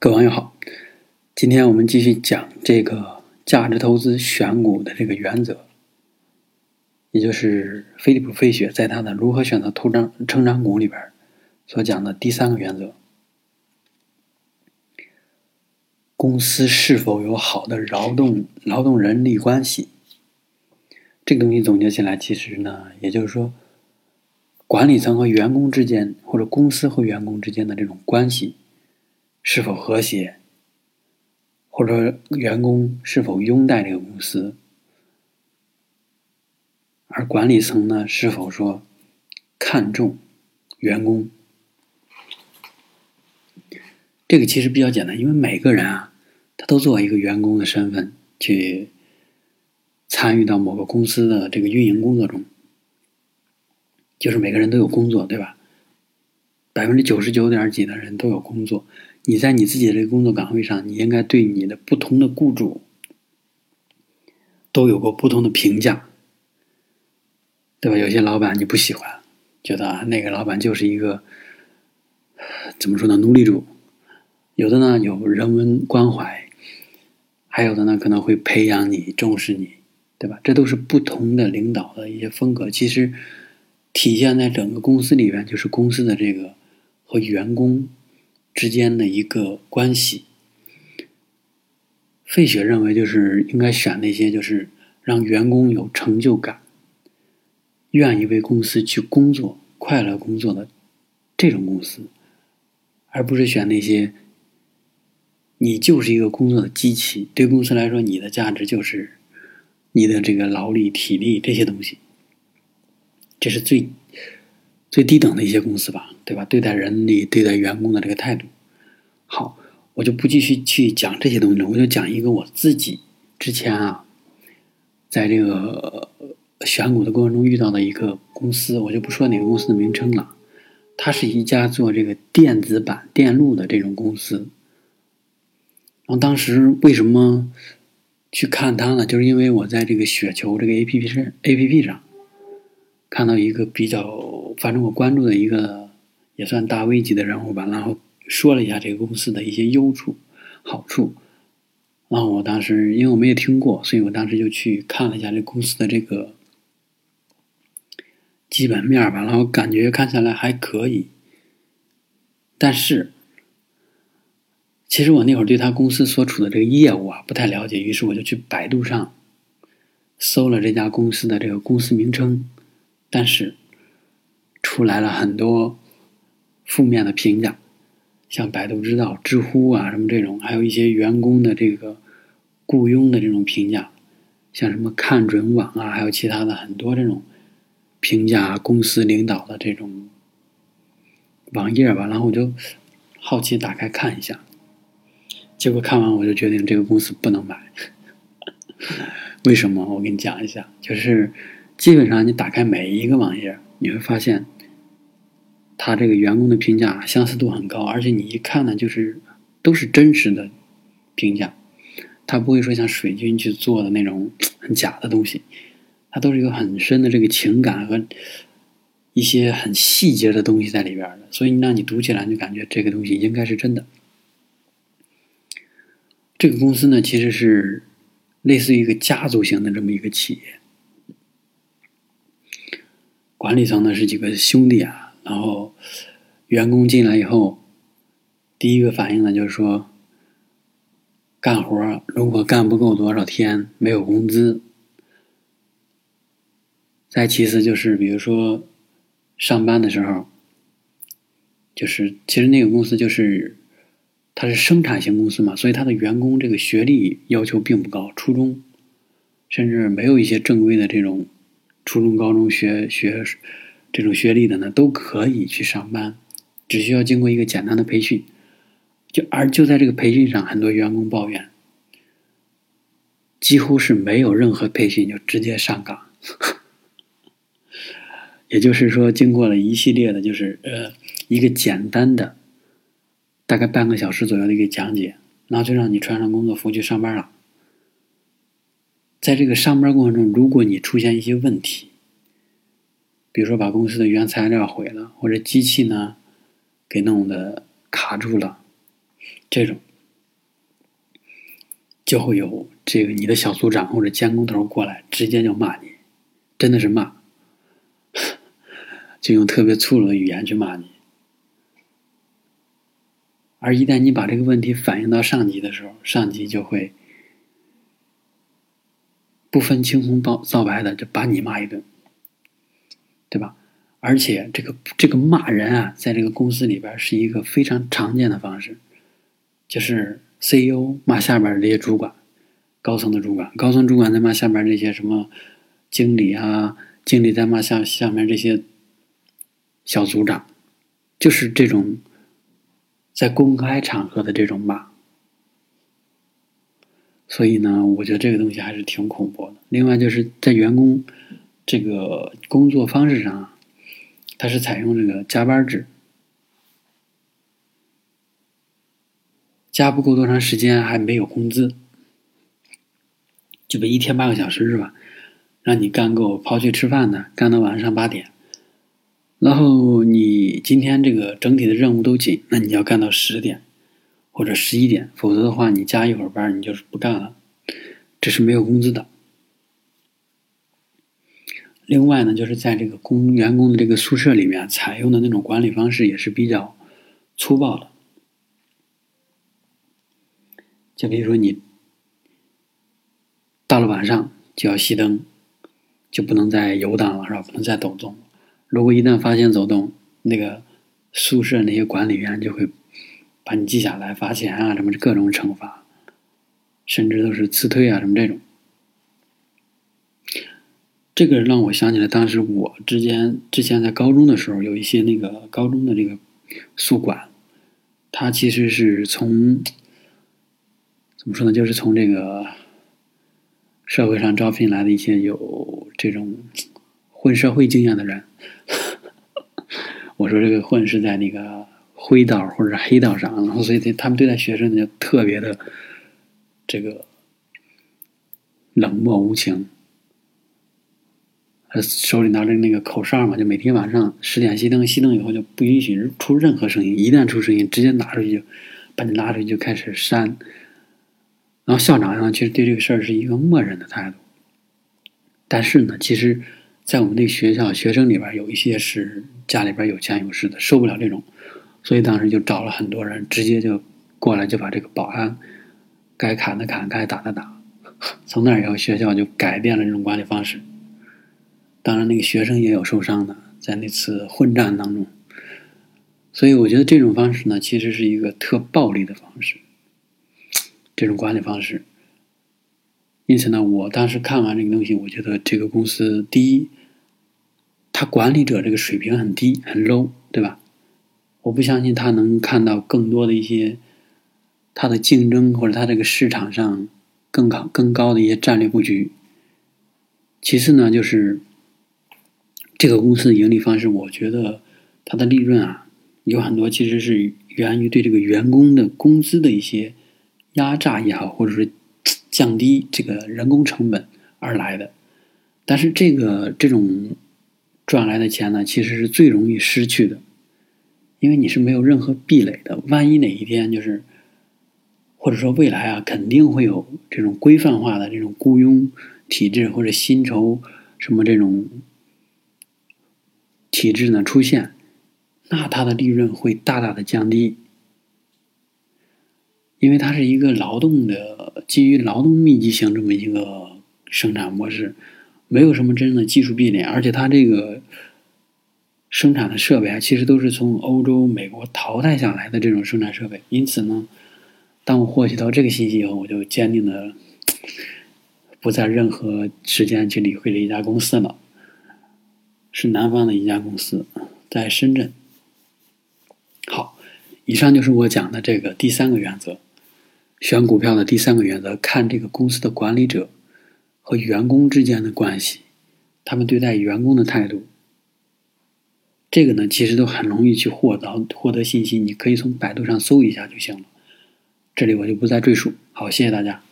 各位网友好，今天我们继续讲这个价值投资选股的这个原则，也就是菲利普·费雪在他的《如何选择投长成长股》里边所讲的第三个原则：公司是否有好的劳动劳动人力关系。这个东西总结起来，其实呢，也就是说，管理层和员工之间，或者公司和员工之间的这种关系。是否和谐，或者员工是否拥戴这个公司，而管理层呢是否说看重员工？这个其实比较简单，因为每个人啊，他都作为一个员工的身份去参与到某个公司的这个运营工作中，就是每个人都有工作，对吧？百分之九十九点几的人都有工作。你在你自己的这个工作岗位上，你应该对你的不同的雇主都有过不同的评价，对吧？有些老板你不喜欢，觉得那个老板就是一个怎么说呢奴隶主；有的呢有人文关怀，还有的呢可能会培养你、重视你，对吧？这都是不同的领导的一些风格。其实体现在整个公司里边，就是公司的这个和员工。之间的一个关系，费雪认为就是应该选那些就是让员工有成就感、愿意为公司去工作、快乐工作的这种公司，而不是选那些你就是一个工作的机器，对公司来说你的价值就是你的这个劳力、体力这些东西，这是最。最低等的一些公司吧，对吧？对待人力、对待员工的这个态度，好，我就不继续去讲这些东西了。我就讲一个我自己之前啊，在这个选股的过程中遇到的一个公司，我就不说哪个公司的名称了。它是一家做这个电子版电路的这种公司。然后当时为什么去看它呢？就是因为我在这个雪球这个 A P P 上 A P P 上看到一个比较。反正我关注的一个也算大 V 级的人物吧，然后说了一下这个公司的一些优处、好处。然后我当时因为我没有听过，所以我当时就去看了一下这公司的这个基本面吧，然后感觉看下来还可以。但是，其实我那会儿对他公司所处的这个业务啊不太了解，于是我就去百度上搜了这家公司的这个公司名称，但是。出来了很多负面的评价，像百度知道、知乎啊什么这种，还有一些员工的这个雇佣的这种评价，像什么看准网啊，还有其他的很多这种评价公司领导的这种网页吧。然后我就好奇打开看一下，结果看完我就决定这个公司不能买。为什么？我给你讲一下，就是基本上你打开每一个网页。你会发现，他这个员工的评价相似度很高，而且你一看呢，就是都是真实的评价，他不会说像水军去做的那种很假的东西，他都是有很深的这个情感和一些很细节的东西在里边的，所以让你读起来就感觉这个东西应该是真的。这个公司呢，其实是类似于一个家族型的这么一个企业。管理层呢是几个兄弟啊，然后员工进来以后，第一个反应呢就是说，干活如果干不够多少天没有工资，再其次就是比如说上班的时候，就是其实那个公司就是它是生产型公司嘛，所以它的员工这个学历要求并不高，初中甚至没有一些正规的这种。初中、高中学学这种学历的呢，都可以去上班，只需要经过一个简单的培训。就而就在这个培训上，很多员工抱怨，几乎是没有任何培训就直接上岗。也就是说，经过了一系列的，就是呃一个简单的，大概半个小时左右的一个讲解，然后就让你穿上工作服去上班了。在这个上班过程中，如果你出现一些问题，比如说把公司的原材料毁了，或者机器呢给弄的卡住了，这种。就会有这个你的小组长或者监工头过来，直接就骂你，真的是骂，就用特别粗鲁的语言去骂你。而一旦你把这个问题反映到上级的时候，上级就会不分青红皂皂白的就把你骂一顿，对吧？而且这个这个骂人啊，在这个公司里边是一个非常常见的方式，就是 CEO 骂下边这些主管、高层的主管，高层主管在骂下边这些什么经理啊，经理在骂下下面这些小组长，就是这种。在公开场合的这种骂，所以呢，我觉得这个东西还是挺恐怖的。另外，就是在员工这个工作方式上啊，它是采用这个加班制，加不够多长时间还没有工资，就比一天八个小时是吧？让你干够刨去吃饭的，干到晚上八点。然后你今天这个整体的任务都紧，那你要干到十点或者十一点，否则的话你加一会儿班你就是不干了，这是没有工资的。另外呢，就是在这个工员工的这个宿舍里面采用的那种管理方式也是比较粗暴的，就比如说你到了晚上就要熄灯，就不能再游荡了，是吧？不能再抖动。如果一旦发现走动，那个宿舍那些管理员就会把你记下来，罚钱啊，什么各种惩罚，甚至都是辞退啊，什么这种。这个让我想起来，当时我之间之前在高中的时候，有一些那个高中的这个宿管，他其实是从怎么说呢，就是从这个社会上招聘来的一些有这种。混社会经验的人，我说这个混是在那个灰道或者黑道上，然后所以他们对待学生就特别的这个冷漠无情。他手里拿着那个口哨嘛，就每天晚上十点熄灯，熄灯以后就不允许出任何声音，一旦出声音，直接拿出去就把你拉出去就开始扇。然后校长呢，其实对这个事儿是一个默认的态度，但是呢，其实。在我们那个学校，学生里边有一些是家里边有钱有势的，受不了这种，所以当时就找了很多人，直接就过来就把这个保安该砍的砍，该打的打。从那以后，学校就改变了这种管理方式。当然，那个学生也有受伤的，在那次混战当中。所以，我觉得这种方式呢，其实是一个特暴力的方式，这种管理方式。因此呢，我当时看完这个东西，我觉得这个公司第一。他管理者这个水平很低，很 low，对吧？我不相信他能看到更多的一些他的竞争或者他这个市场上更高更高的一些战略布局。其次呢，就是这个公司的盈利方式，我觉得它的利润啊有很多其实是源于对这个员工的工资的一些压榨也好，或者是降低这个人工成本而来的。但是这个这种。赚来的钱呢，其实是最容易失去的，因为你是没有任何壁垒的。万一哪一天就是，或者说未来啊，肯定会有这种规范化的这种雇佣体制或者薪酬什么这种体制呢出现，那它的利润会大大的降低，因为它是一个劳动的基于劳动密集型这么一个生产模式。没有什么真正的技术壁垒，而且它这个生产的设备啊，其实都是从欧洲、美国淘汰下来的这种生产设备。因此呢，当我获取到这个信息以后，我就坚定的不在任何时间去理会这一家公司了。是南方的一家公司，在深圳。好，以上就是我讲的这个第三个原则，选股票的第三个原则，看这个公司的管理者。和员工之间的关系，他们对待员工的态度，这个呢，其实都很容易去获得获得信息。你可以从百度上搜一下就行了，这里我就不再赘述。好，谢谢大家。